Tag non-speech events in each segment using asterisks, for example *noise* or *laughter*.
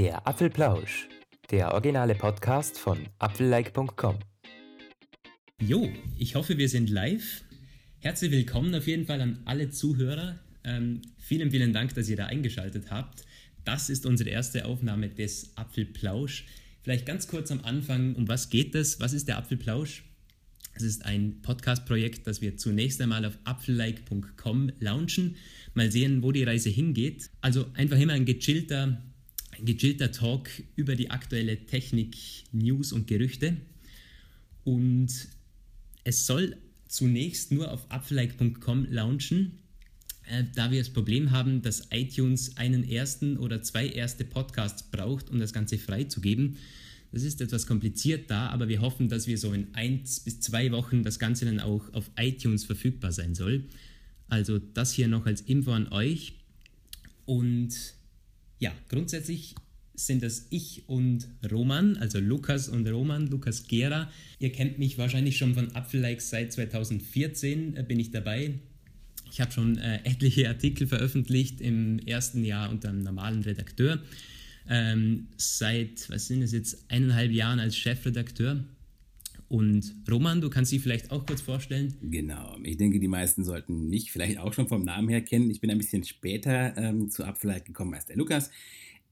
Der Apfelplausch, der originale Podcast von apfellike.com. Jo, ich hoffe, wir sind live. Herzlich willkommen auf jeden Fall an alle Zuhörer. Ähm, vielen, vielen Dank, dass ihr da eingeschaltet habt. Das ist unsere erste Aufnahme des Apfelplausch. Vielleicht ganz kurz am Anfang, um was geht es? Was ist der Apfelplausch? Es ist ein Podcast-Projekt, das wir zunächst einmal auf apfellike.com launchen. Mal sehen, wo die Reise hingeht. Also einfach immer ein gechillter, gechillter Talk über die aktuelle Technik, News und Gerüchte. Und es soll zunächst nur auf apfellike.com launchen, äh, da wir das Problem haben, dass iTunes einen ersten oder zwei erste Podcasts braucht, um das Ganze freizugeben. Das ist etwas kompliziert da, aber wir hoffen, dass wir so in eins bis zwei Wochen das Ganze dann auch auf iTunes verfügbar sein soll. Also das hier noch als Info an euch. Und ja, grundsätzlich sind das ich und Roman, also Lukas und Roman, Lukas Gera. Ihr kennt mich wahrscheinlich schon von Apfellikes seit 2014 äh, bin ich dabei. Ich habe schon äh, etliche Artikel veröffentlicht im ersten Jahr unter einem normalen Redakteur. Ähm, seit, was sind es jetzt, eineinhalb Jahren als Chefredakteur. Und Roman, du kannst dich vielleicht auch kurz vorstellen. Genau, ich denke, die meisten sollten mich vielleicht auch schon vom Namen her kennen. Ich bin ein bisschen später ähm, zu Apfelheit gekommen als der Lukas.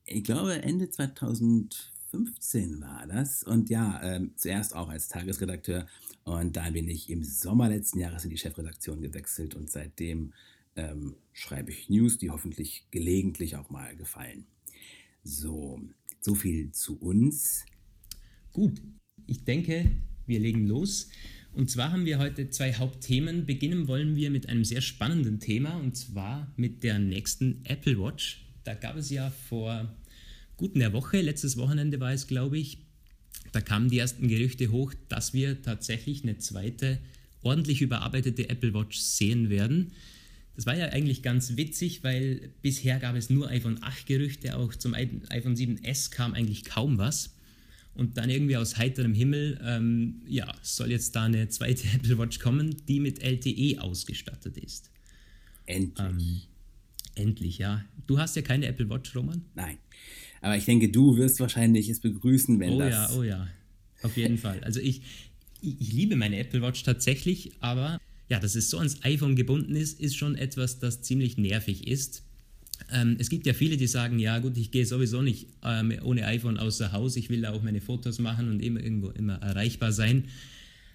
Ich glaube, Ende 2015 war das. Und ja, ähm, zuerst auch als Tagesredakteur. Und dann bin ich im Sommer letzten Jahres in die Chefredaktion gewechselt. Und seitdem ähm, schreibe ich News, die hoffentlich gelegentlich auch mal gefallen. So, so viel zu uns. Gut, ich denke, wir legen los. Und zwar haben wir heute zwei Hauptthemen. Beginnen wollen wir mit einem sehr spannenden Thema und zwar mit der nächsten Apple Watch. Da gab es ja vor gut einer Woche, letztes Wochenende war es, glaube ich, da kamen die ersten Gerüchte hoch, dass wir tatsächlich eine zweite ordentlich überarbeitete Apple Watch sehen werden. Das war ja eigentlich ganz witzig, weil bisher gab es nur iPhone 8 Gerüchte, auch zum iPhone 7S kam eigentlich kaum was. Und dann irgendwie aus heiterem Himmel, ähm, ja, soll jetzt da eine zweite *laughs* Apple Watch kommen, die mit LTE ausgestattet ist. Endlich. Ähm, endlich, ja. Du hast ja keine Apple Watch, Roman? Nein. Aber ich denke, du wirst wahrscheinlich es begrüßen, wenn oh das. Oh ja, oh ja. Auf jeden *laughs* Fall. Also ich, ich, ich liebe meine Apple Watch tatsächlich, aber ja, dass es so ans iPhone gebunden ist, ist schon etwas, das ziemlich nervig ist. Ähm, es gibt ja viele, die sagen, ja gut, ich gehe sowieso nicht ähm, ohne iPhone außer Haus, ich will da auch meine Fotos machen und immer irgendwo immer erreichbar sein.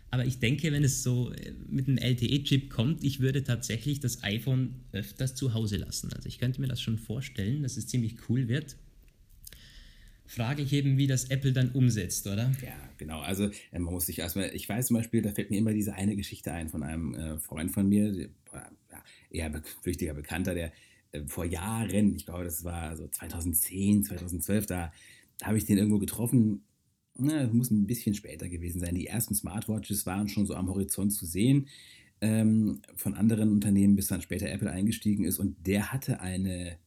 Aber ich denke, wenn es so äh, mit einem LTE-Chip kommt, ich würde tatsächlich das iPhone öfters zu Hause lassen. Also ich könnte mir das schon vorstellen, dass es ziemlich cool wird frage ich eben, wie das Apple dann umsetzt, oder? Ja, genau. Also äh, man muss sich erstmal, ich weiß zum Beispiel, da fällt mir immer diese eine Geschichte ein von einem äh, Freund von mir, ja, eher flüchtiger Bekannter, der äh, vor Jahren, ich glaube, das war so 2010, 2012, da, da habe ich den irgendwo getroffen. Na, muss ein bisschen später gewesen sein. Die ersten Smartwatches waren schon so am Horizont zu sehen ähm, von anderen Unternehmen, bis dann später Apple eingestiegen ist. Und der hatte eine,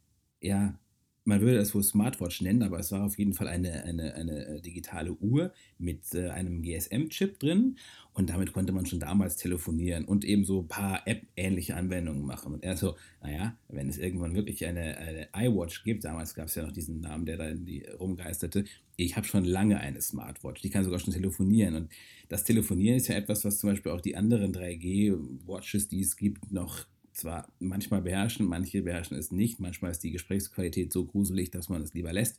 ja, man würde es wohl Smartwatch nennen, aber es war auf jeden Fall eine, eine, eine äh, digitale Uhr mit äh, einem GSM-Chip drin und damit konnte man schon damals telefonieren und eben so ein paar App-ähnliche Anwendungen machen. Und er so, naja, wenn es irgendwann wirklich eine, eine iWatch gibt, damals gab es ja noch diesen Namen, der da die rumgeisterte, ich habe schon lange eine Smartwatch, die kann sogar schon telefonieren. Und das Telefonieren ist ja etwas, was zum Beispiel auch die anderen 3G-Watches, die es gibt, noch zwar manchmal beherrschen, manche beherrschen es nicht, manchmal ist die Gesprächsqualität so gruselig, dass man es lieber lässt.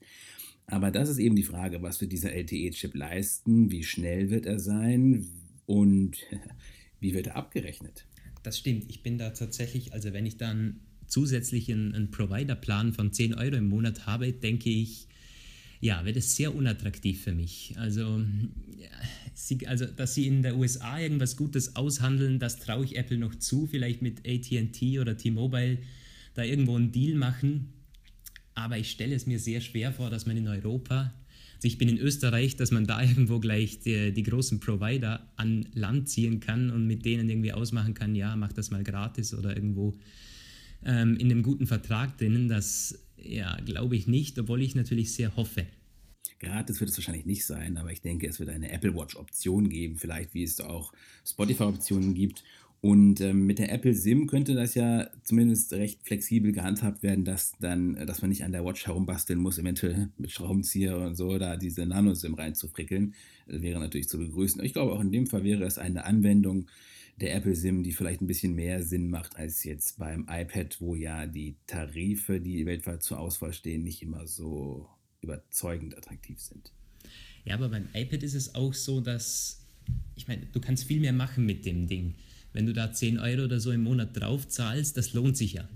Aber das ist eben die Frage, was wird dieser LTE-Chip leisten, wie schnell wird er sein und *laughs* wie wird er abgerechnet? Das stimmt, ich bin da tatsächlich, also wenn ich dann zusätzlich einen, einen Provider-Plan von 10 Euro im Monat habe, denke ich, ja, wird es sehr unattraktiv für mich. Also, sie, also, dass sie in der USA irgendwas Gutes aushandeln, das traue ich Apple noch zu, vielleicht mit ATT oder T-Mobile da irgendwo einen Deal machen. Aber ich stelle es mir sehr schwer vor, dass man in Europa, also ich bin in Österreich, dass man da *laughs* irgendwo gleich die, die großen Provider an Land ziehen kann und mit denen irgendwie ausmachen kann, ja, mach das mal gratis oder irgendwo ähm, in einem guten Vertrag drinnen. Das ja, glaube ich nicht, obwohl ich natürlich sehr hoffe. Gratis wird es wahrscheinlich nicht sein, aber ich denke, es wird eine Apple Watch-Option geben, vielleicht wie es auch Spotify-Optionen gibt. Und ähm, mit der Apple SIM könnte das ja zumindest recht flexibel gehandhabt werden, dass dann, dass man nicht an der Watch herumbasteln muss, eventuell mit Schraubenzieher und so, da diese Nano-SIM reinzufrickeln. Das wäre natürlich zu begrüßen. Ich glaube, auch in dem Fall wäre es eine Anwendung der Apple SIM, die vielleicht ein bisschen mehr Sinn macht als jetzt beim iPad, wo ja die Tarife, die weltweit zur Auswahl stehen, nicht immer so überzeugend attraktiv sind. Ja, aber beim iPad ist es auch so, dass, ich meine, du kannst viel mehr machen mit dem Ding. Wenn du da 10 Euro oder so im Monat drauf zahlst, das lohnt sich ja.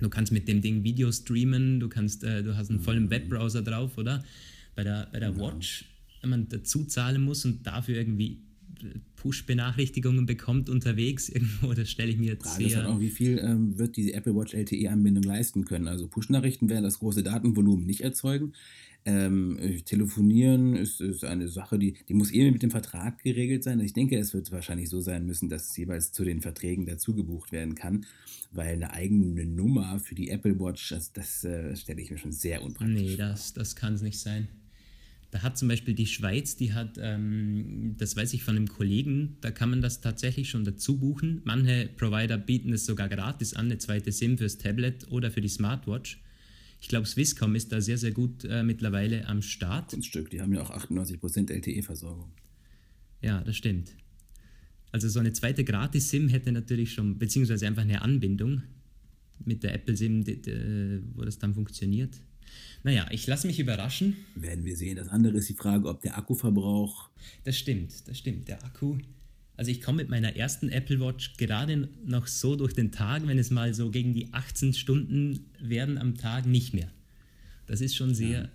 Du kannst mit dem Ding Video streamen, du, kannst, äh, du hast einen vollen Webbrowser drauf, oder? Bei der, bei der genau. Watch, wenn man dazu zahlen muss und dafür irgendwie Push-Benachrichtigungen bekommt unterwegs irgendwo, das stelle ich mir jetzt Frage sehr... Ist auch, wie viel ähm, wird die Apple Watch LTE-Anbindung leisten können? Also Push-Nachrichten werden das große Datenvolumen nicht erzeugen. Ähm, telefonieren ist, ist, eine Sache, die, die muss eben mit dem Vertrag geregelt sein. Ich denke, es wird wahrscheinlich so sein müssen, dass es jeweils zu den Verträgen dazu gebucht werden kann, weil eine eigene Nummer für die Apple Watch, das, das äh, stelle ich mir schon sehr unpraktisch nee, vor. Nee, das, das kann es nicht sein. Da hat zum Beispiel die Schweiz, die hat, ähm, das weiß ich von einem Kollegen, da kann man das tatsächlich schon dazu buchen. Manche Provider bieten es sogar gratis an, eine zweite SIM fürs Tablet oder für die Smartwatch. Ich glaube, Swisscom ist da sehr, sehr gut äh, mittlerweile am Start. Kunststück, die haben ja auch 98% LTE-Versorgung. Ja, das stimmt. Also so eine zweite Gratis-SIM hätte natürlich schon, beziehungsweise einfach eine Anbindung mit der Apple-SIM, wo das dann funktioniert. Naja, ich lasse mich überraschen. Werden wir sehen. Das andere ist die Frage, ob der Akkuverbrauch. Das stimmt, das stimmt. Der Akku also ich komme mit meiner ersten Apple Watch gerade noch so durch den Tag, wenn es mal so gegen die 18 Stunden werden am Tag, nicht mehr. Das ist schon sehr, ja.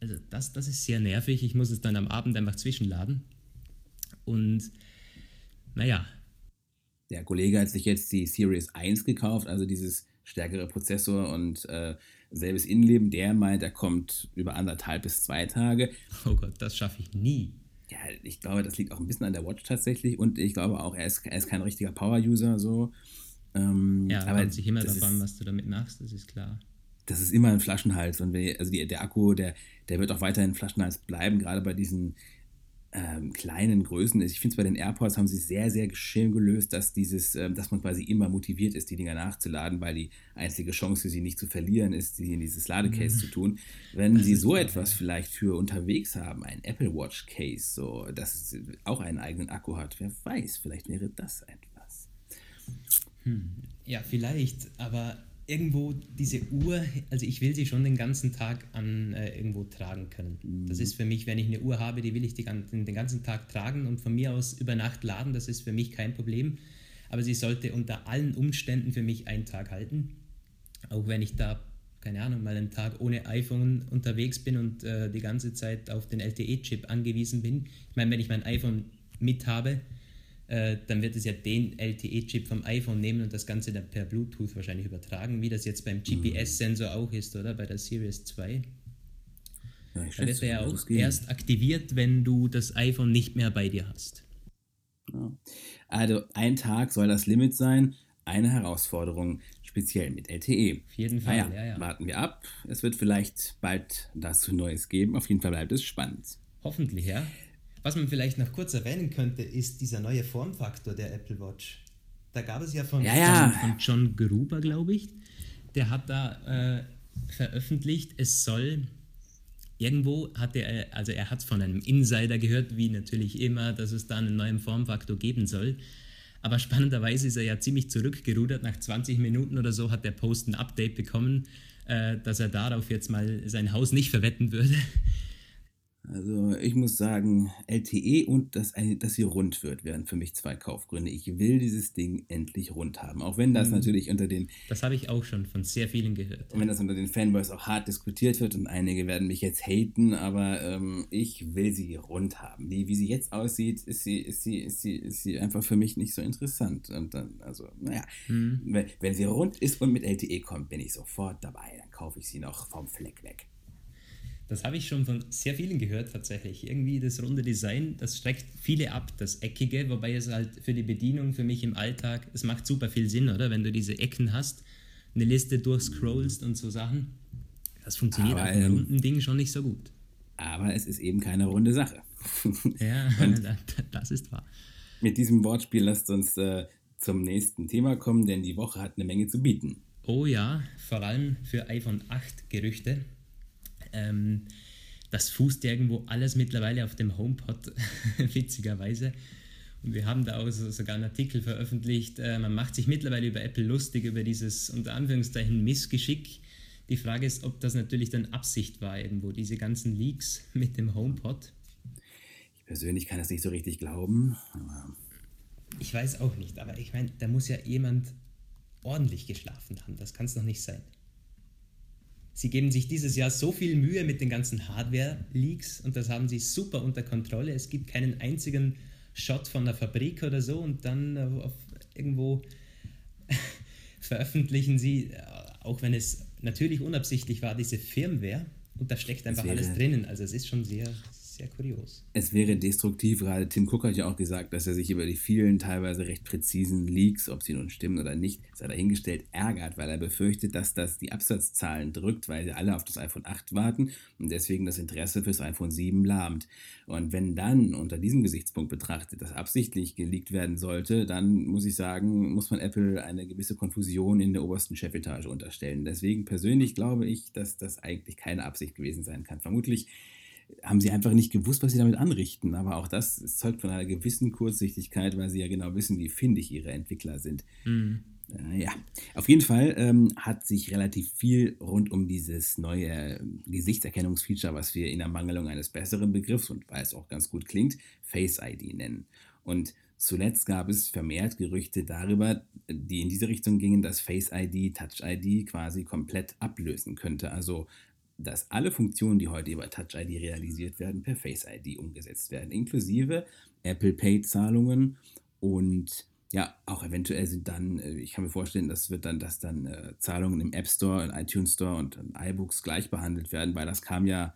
also das, das ist sehr nervig. Ich muss es dann am Abend einfach zwischenladen. Und naja. Der Kollege hat sich jetzt die Series 1 gekauft, also dieses stärkere Prozessor und äh, selbes Innenleben. Der meint, er kommt über anderthalb bis zwei Tage. Oh Gott, das schaffe ich nie. Ja, ich glaube, das liegt auch ein bisschen an der Watch tatsächlich und ich glaube auch, er ist, er ist kein richtiger Power-User so. Ähm, ja, aber kommt sich immer davon, was du damit machst, das ist klar. Das ist immer ein Flaschenhals und wir, also die, der Akku, der, der wird auch weiterhin Flaschenhals bleiben, gerade bei diesen ähm, kleinen Größen ist. Ich finde es bei den AirPods haben sie sehr, sehr schön gelöst, dass dieses, ähm, dass man quasi immer motiviert ist, die Dinger nachzuladen, weil die einzige Chance, sie nicht zu verlieren, ist, sie in dieses Ladecase mhm. zu tun. Wenn das sie so klar, etwas ja. vielleicht für unterwegs haben, ein Apple Watch Case, so, dass auch einen eigenen Akku hat, wer weiß, vielleicht wäre das etwas. Hm. Ja, vielleicht, aber irgendwo diese Uhr, also ich will sie schon den ganzen Tag an äh, irgendwo tragen können. Mhm. Das ist für mich, wenn ich eine Uhr habe, die will ich die, den, den ganzen Tag tragen und von mir aus über Nacht laden, das ist für mich kein Problem. Aber sie sollte unter allen Umständen für mich einen Tag halten. Auch wenn ich da, keine Ahnung, mal einen Tag ohne iPhone unterwegs bin und äh, die ganze Zeit auf den LTE-Chip angewiesen bin. Ich meine, wenn ich mein iPhone mit habe, äh, dann wird es ja den LTE-Chip vom iPhone nehmen und das Ganze dann per Bluetooth wahrscheinlich übertragen, wie das jetzt beim GPS-Sensor auch ist, oder? Bei der Series 2. Ja, da wird er ja auch erst aktiviert, wenn du das iPhone nicht mehr bei dir hast. Ja. Also ein Tag soll das Limit sein. Eine Herausforderung, speziell mit LTE. Auf jeden Fall, naja, ja, ja. Warten wir ab. Es wird vielleicht bald dazu Neues geben. Auf jeden Fall bleibt es spannend. Hoffentlich, ja. Was man vielleicht noch kurz erwähnen könnte, ist dieser neue Formfaktor der Apple Watch. Da gab es ja von, ja, ja. von, von John Gruber, glaube ich, der hat da äh, veröffentlicht, es soll irgendwo hat er, also er hat es von einem Insider gehört, wie natürlich immer, dass es da einen neuen Formfaktor geben soll. Aber spannenderweise ist er ja ziemlich zurückgerudert. Nach 20 Minuten oder so hat der Post ein Update bekommen, äh, dass er darauf jetzt mal sein Haus nicht verwetten würde. Also ich muss sagen, LTE und dass, dass sie rund wird, wären für mich zwei Kaufgründe. Ich will dieses Ding endlich rund haben. Auch wenn das mhm. natürlich unter den... Das habe ich auch schon von sehr vielen gehört. Und wenn das unter den Fanboys auch hart diskutiert wird und einige werden mich jetzt haten, aber ähm, ich will sie rund haben. Die, wie sie jetzt aussieht, ist sie, ist, sie, ist, sie, ist sie einfach für mich nicht so interessant. Und dann, also, naja, mhm. wenn, wenn sie rund ist und mit LTE kommt, bin ich sofort dabei. Dann kaufe ich sie noch vom Fleck weg. Das habe ich schon von sehr vielen gehört tatsächlich. Irgendwie das runde Design, das schreckt viele ab, das Eckige, wobei es halt für die Bedienung, für mich im Alltag, es macht super viel Sinn, oder? Wenn du diese Ecken hast, eine Liste durchscrollst und so Sachen. Das funktioniert aber, auf einem ähm, runden Ding schon nicht so gut. Aber es ist eben keine runde Sache. *laughs* ja, *laughs* das ist wahr. Mit diesem Wortspiel lasst uns äh, zum nächsten Thema kommen, denn die Woche hat eine Menge zu bieten. Oh ja, vor allem für iPhone 8 Gerüchte. Ähm, das fußt irgendwo alles mittlerweile auf dem HomePod, *laughs* witzigerweise. Und wir haben da auch so, sogar einen Artikel veröffentlicht. Äh, man macht sich mittlerweile über Apple lustig, über dieses unter Anführungszeichen Missgeschick. Die Frage ist, ob das natürlich dann Absicht war, irgendwo, diese ganzen Leaks mit dem HomePod. Ich persönlich kann das nicht so richtig glauben. ich weiß auch nicht, aber ich meine, da muss ja jemand ordentlich geschlafen haben. Das kann es doch nicht sein. Sie geben sich dieses Jahr so viel Mühe mit den ganzen Hardware-Leaks und das haben sie super unter Kontrolle. Es gibt keinen einzigen Shot von der Fabrik oder so und dann auf irgendwo *laughs* veröffentlichen sie, äh, auch wenn es natürlich unabsichtlich war, diese Firmware und da steckt einfach alles drinnen. Also es ist schon sehr, sehr kurios. Es wäre destruktiv, gerade Tim Cook hat ja auch gesagt, dass er sich über die vielen teilweise recht präzisen Leaks, ob sie nun stimmen oder nicht, sei dahingestellt, ärgert, weil er befürchtet, dass das die Absatzzahlen drückt, weil sie alle auf das iPhone 8 warten und deswegen das Interesse fürs iPhone 7 lahmt. Und wenn dann unter diesem Gesichtspunkt betrachtet das absichtlich geleakt werden sollte, dann muss ich sagen, muss man Apple eine gewisse Konfusion in der obersten Chefetage unterstellen. Deswegen persönlich glaube ich, dass das eigentlich keine Absicht gewesen sein kann. Vermutlich haben sie einfach nicht gewusst, was sie damit anrichten. Aber auch das zeugt von einer gewissen Kurzsichtigkeit, weil sie ja genau wissen, wie findig ihre Entwickler sind. Mhm. Äh, ja, auf jeden Fall ähm, hat sich relativ viel rund um dieses neue Gesichtserkennungsfeature, was wir in Ermangelung eines besseren Begriffs und weil es auch ganz gut klingt, Face ID nennen. Und Zuletzt gab es vermehrt Gerüchte darüber, die in diese Richtung gingen, dass Face ID Touch ID quasi komplett ablösen könnte. Also dass alle Funktionen, die heute über Touch ID realisiert werden, per Face ID umgesetzt werden, inklusive Apple Pay-Zahlungen und ja, auch eventuell sind dann, äh, ich kann mir vorstellen, das wird dann, dass dann äh, Zahlungen im App Store, im iTunes Store und in iBooks gleich behandelt werden, weil das kam ja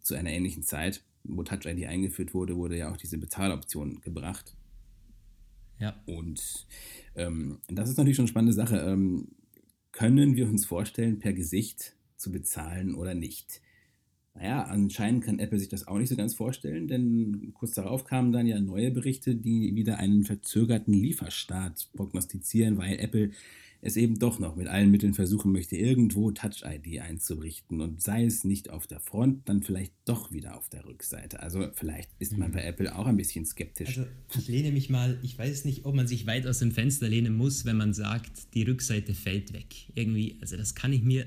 zu einer ähnlichen Zeit, wo Touch ID eingeführt wurde, wurde ja auch diese Bezahloption gebracht. Ja. Und ähm, das ist natürlich schon eine spannende Sache. Ähm, können wir uns vorstellen, per Gesicht zu bezahlen oder nicht. Naja, anscheinend kann Apple sich das auch nicht so ganz vorstellen, denn kurz darauf kamen dann ja neue Berichte, die wieder einen verzögerten Lieferstart prognostizieren, weil Apple es eben doch noch mit allen Mitteln versuchen möchte, irgendwo Touch-ID einzurichten und sei es nicht auf der Front, dann vielleicht doch wieder auf der Rückseite. Also vielleicht ist man mhm. bei Apple auch ein bisschen skeptisch. Also ich lehne mich mal, ich weiß nicht, ob man sich weit aus dem Fenster lehnen muss, wenn man sagt, die Rückseite fällt weg. Irgendwie, also das kann ich mir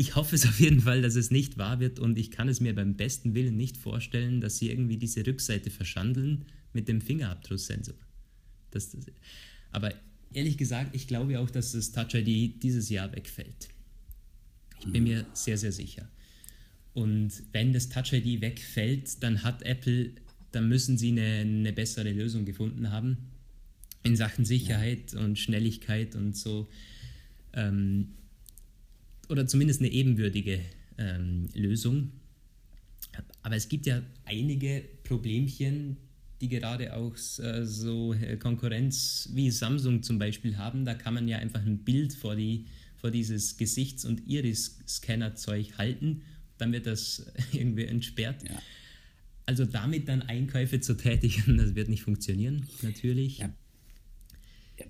ich hoffe es auf jeden Fall, dass es nicht wahr wird und ich kann es mir beim besten Willen nicht vorstellen, dass sie irgendwie diese Rückseite verschandeln mit dem Fingerabdrucksensor. Das, das, aber ehrlich gesagt, ich glaube auch, dass das Touch ID dieses Jahr wegfällt. Ich bin mir sehr, sehr sicher. Und wenn das Touch ID wegfällt, dann hat Apple, dann müssen sie eine, eine bessere Lösung gefunden haben in Sachen Sicherheit und Schnelligkeit und so. Ähm, oder zumindest eine ebenwürdige ähm, Lösung. Aber es gibt ja einige Problemchen, die gerade auch äh, so äh, Konkurrenz wie Samsung zum Beispiel haben. Da kann man ja einfach ein Bild vor, die, vor dieses Gesichts- und Iris-Scanner-Zeug halten. Dann wird das *laughs* irgendwie entsperrt. Ja. Also damit dann Einkäufe zu tätigen, *laughs* das wird nicht funktionieren, natürlich. Ja,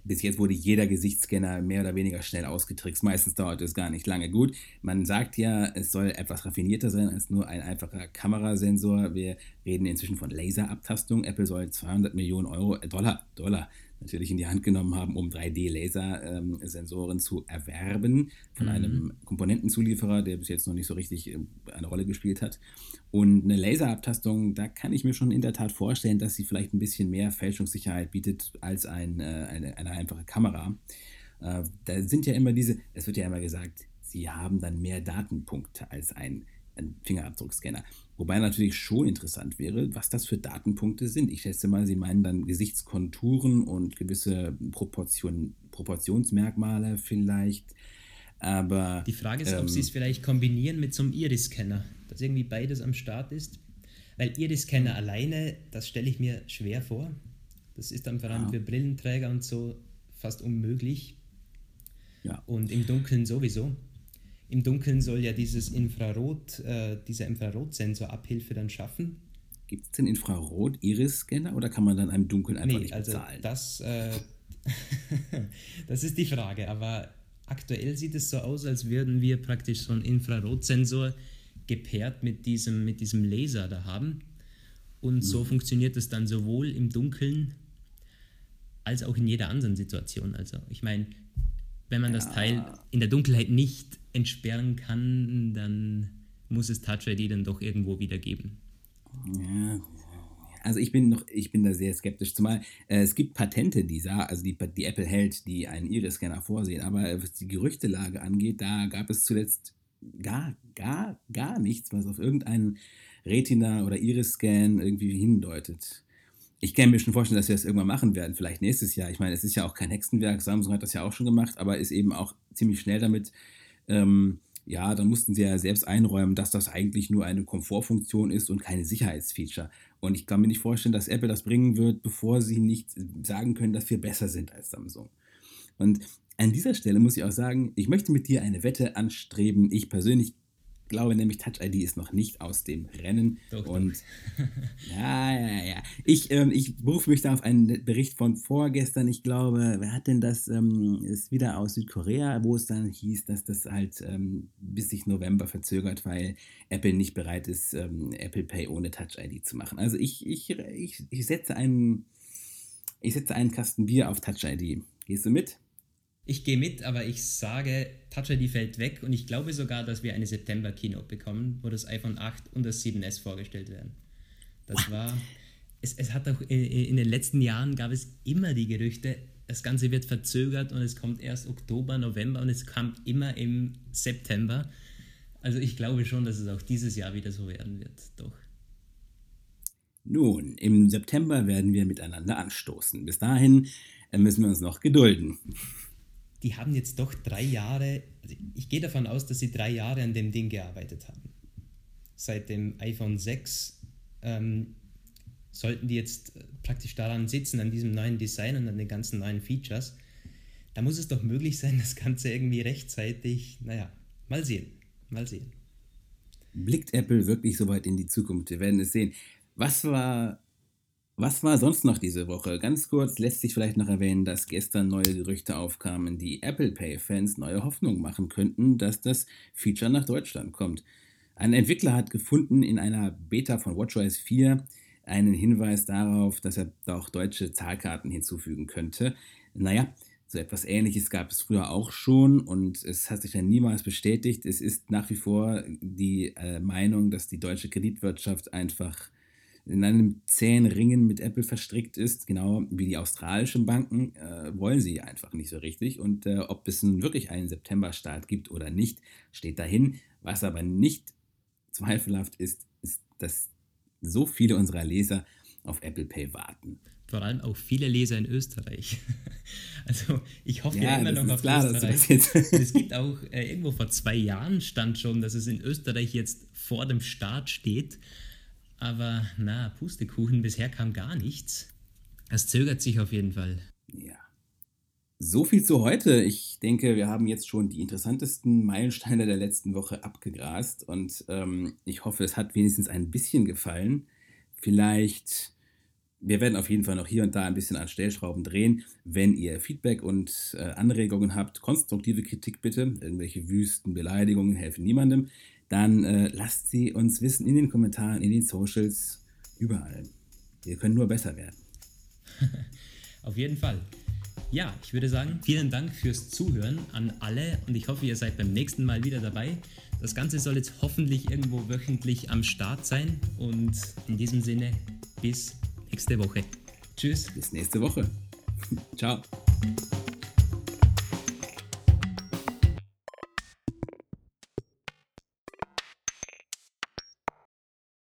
bis jetzt wurde jeder Gesichtsscanner mehr oder weniger schnell ausgetrickst. Meistens dauert es gar nicht lange. Gut, man sagt ja, es soll etwas raffinierter sein als nur ein einfacher Kamerasensor. Wir reden inzwischen von Laserabtastung. Apple soll 200 Millionen Euro, äh, Dollar, Dollar natürlich in die Hand genommen haben, um 3D-Laser-Sensoren ähm, zu erwerben von mhm. einem Komponentenzulieferer, der bis jetzt noch nicht so richtig äh, eine Rolle gespielt hat. Und eine Laserabtastung, da kann ich mir schon in der Tat vorstellen, dass sie vielleicht ein bisschen mehr Fälschungssicherheit bietet als ein, äh, eine, eine einfache Kamera. Äh, da sind ja immer diese, es wird ja immer gesagt, sie haben dann mehr Datenpunkte als ein ein Fingerabdruckscanner. Wobei natürlich schon interessant wäre, was das für Datenpunkte sind. Ich schätze mal, Sie meinen dann Gesichtskonturen und gewisse Proportion, Proportionsmerkmale vielleicht. Aber. Die Frage ist, ähm, ob Sie es vielleicht kombinieren mit so einem Iris-Scanner, dass irgendwie beides am Start ist. Weil Iris-Scanner alleine, das stelle ich mir schwer vor. Das ist dann vor allem ja. für Brillenträger und so fast unmöglich. Ja. Und im Dunkeln sowieso. Im Dunkeln soll ja dieses Infrarot, äh, dieser Infrarotsensor Abhilfe dann schaffen. Gibt es den Infrarot-Iris-Scanner oder kann man dann im Dunkeln einfach nee, nicht also bezahlen? Das, äh, *laughs* das ist die Frage, aber aktuell sieht es so aus, als würden wir praktisch so einen Infrarotsensor gepaart mit diesem, mit diesem Laser da haben. Und so mhm. funktioniert es dann sowohl im Dunkeln als auch in jeder anderen Situation. Also ich meine, wenn man ja. das Teil in der Dunkelheit nicht entsperren kann, dann muss es Touch ID dann doch irgendwo wieder geben. Ja, also ich bin noch, ich bin da sehr skeptisch. Zumal äh, es gibt Patente, die, also die, die Apple hält, die einen Iris-Scanner vorsehen. Aber was die Gerüchtelage angeht, da gab es zuletzt gar, gar, gar nichts, was auf irgendeinen Retina- oder Iris-Scan irgendwie hindeutet. Ich kann mir schon vorstellen, dass wir das irgendwann machen werden, vielleicht nächstes Jahr. Ich meine, es ist ja auch kein Hexenwerk, Samsung hat das ja auch schon gemacht, aber ist eben auch ziemlich schnell damit. Ähm, ja, dann mussten sie ja selbst einräumen, dass das eigentlich nur eine Komfortfunktion ist und keine Sicherheitsfeature. Und ich kann mir nicht vorstellen, dass Apple das bringen wird, bevor sie nicht sagen können, dass wir besser sind als Samsung. Und an dieser Stelle muss ich auch sagen, ich möchte mit dir eine Wette anstreben. Ich persönlich glaube nämlich, Touch ID ist noch nicht aus dem Rennen. Doch, und *laughs* doch. ja, ja, ja. Ich, ähm, ich berufe mich da auf einen Bericht von vorgestern. Ich glaube, wer hat denn das? Ähm, ist wieder aus Südkorea, wo es dann hieß, dass das halt ähm, bis sich November verzögert, weil Apple nicht bereit ist, ähm, Apple Pay ohne Touch ID zu machen. Also ich, ich, ich, ich setze einen. Ich setze einen Kasten Bier auf Touch ID. Gehst du mit? Ich gehe mit, aber ich sage, Touch ID fällt weg und ich glaube sogar, dass wir eine September-Keynote bekommen, wo das iPhone 8 und das 7S vorgestellt werden. Das war. Es, es hat auch in, in den letzten Jahren gab es immer die Gerüchte, das Ganze wird verzögert und es kommt erst Oktober, November und es kam immer im September. Also ich glaube schon, dass es auch dieses Jahr wieder so werden wird. Doch. Nun, im September werden wir miteinander anstoßen. Bis dahin äh, müssen wir uns noch gedulden die haben jetzt doch drei Jahre, also ich gehe davon aus, dass sie drei Jahre an dem Ding gearbeitet haben. Seit dem iPhone 6 ähm, sollten die jetzt praktisch daran sitzen, an diesem neuen Design und an den ganzen neuen Features. Da muss es doch möglich sein, *laughs* das Ganze irgendwie rechtzeitig, naja, mal sehen, mal sehen. Blickt Apple wirklich so weit in die Zukunft? Wir werden es sehen. Was war was war sonst noch diese Woche? Ganz kurz lässt sich vielleicht noch erwähnen, dass gestern neue Gerüchte aufkamen, die Apple Pay-Fans neue Hoffnung machen könnten, dass das Feature nach Deutschland kommt. Ein Entwickler hat gefunden in einer Beta von WatchOS 4 einen Hinweis darauf, dass er auch deutsche Zahlkarten hinzufügen könnte. Naja, so etwas Ähnliches gab es früher auch schon und es hat sich dann niemals bestätigt. Es ist nach wie vor die äh, Meinung, dass die deutsche Kreditwirtschaft einfach in einem zähen Ringen mit Apple verstrickt ist, genau wie die australischen Banken, äh, wollen sie einfach nicht so richtig. Und äh, ob es nun wirklich einen September-Start gibt oder nicht, steht dahin. Was aber nicht zweifelhaft ist, ist, dass so viele unserer Leser auf Apple Pay warten. Vor allem auch viele Leser in Österreich. *laughs* Also ich hoffe ja, immer noch auf klar, Österreich. *laughs* es gibt auch äh, irgendwo vor zwei Jahren stand schon, dass es in Österreich jetzt vor dem Start steht. Aber na, Pustekuchen, bisher kam gar nichts. Es zögert sich auf jeden Fall. Ja. So viel zu heute. Ich denke, wir haben jetzt schon die interessantesten Meilensteine der letzten Woche abgegrast und ähm, ich hoffe, es hat wenigstens ein bisschen gefallen. Vielleicht, wir werden auf jeden Fall noch hier und da ein bisschen an Stellschrauben drehen. Wenn ihr Feedback und äh, Anregungen habt, konstruktive Kritik bitte. Irgendwelche wüsten Beleidigungen helfen niemandem dann äh, lasst sie uns wissen in den Kommentaren, in den Socials, überall. Wir können nur besser werden. *laughs* Auf jeden Fall. Ja, ich würde sagen, vielen Dank fürs Zuhören an alle und ich hoffe, ihr seid beim nächsten Mal wieder dabei. Das Ganze soll jetzt hoffentlich irgendwo wöchentlich am Start sein und in diesem Sinne bis nächste Woche. Tschüss. Bis nächste Woche. *laughs* Ciao.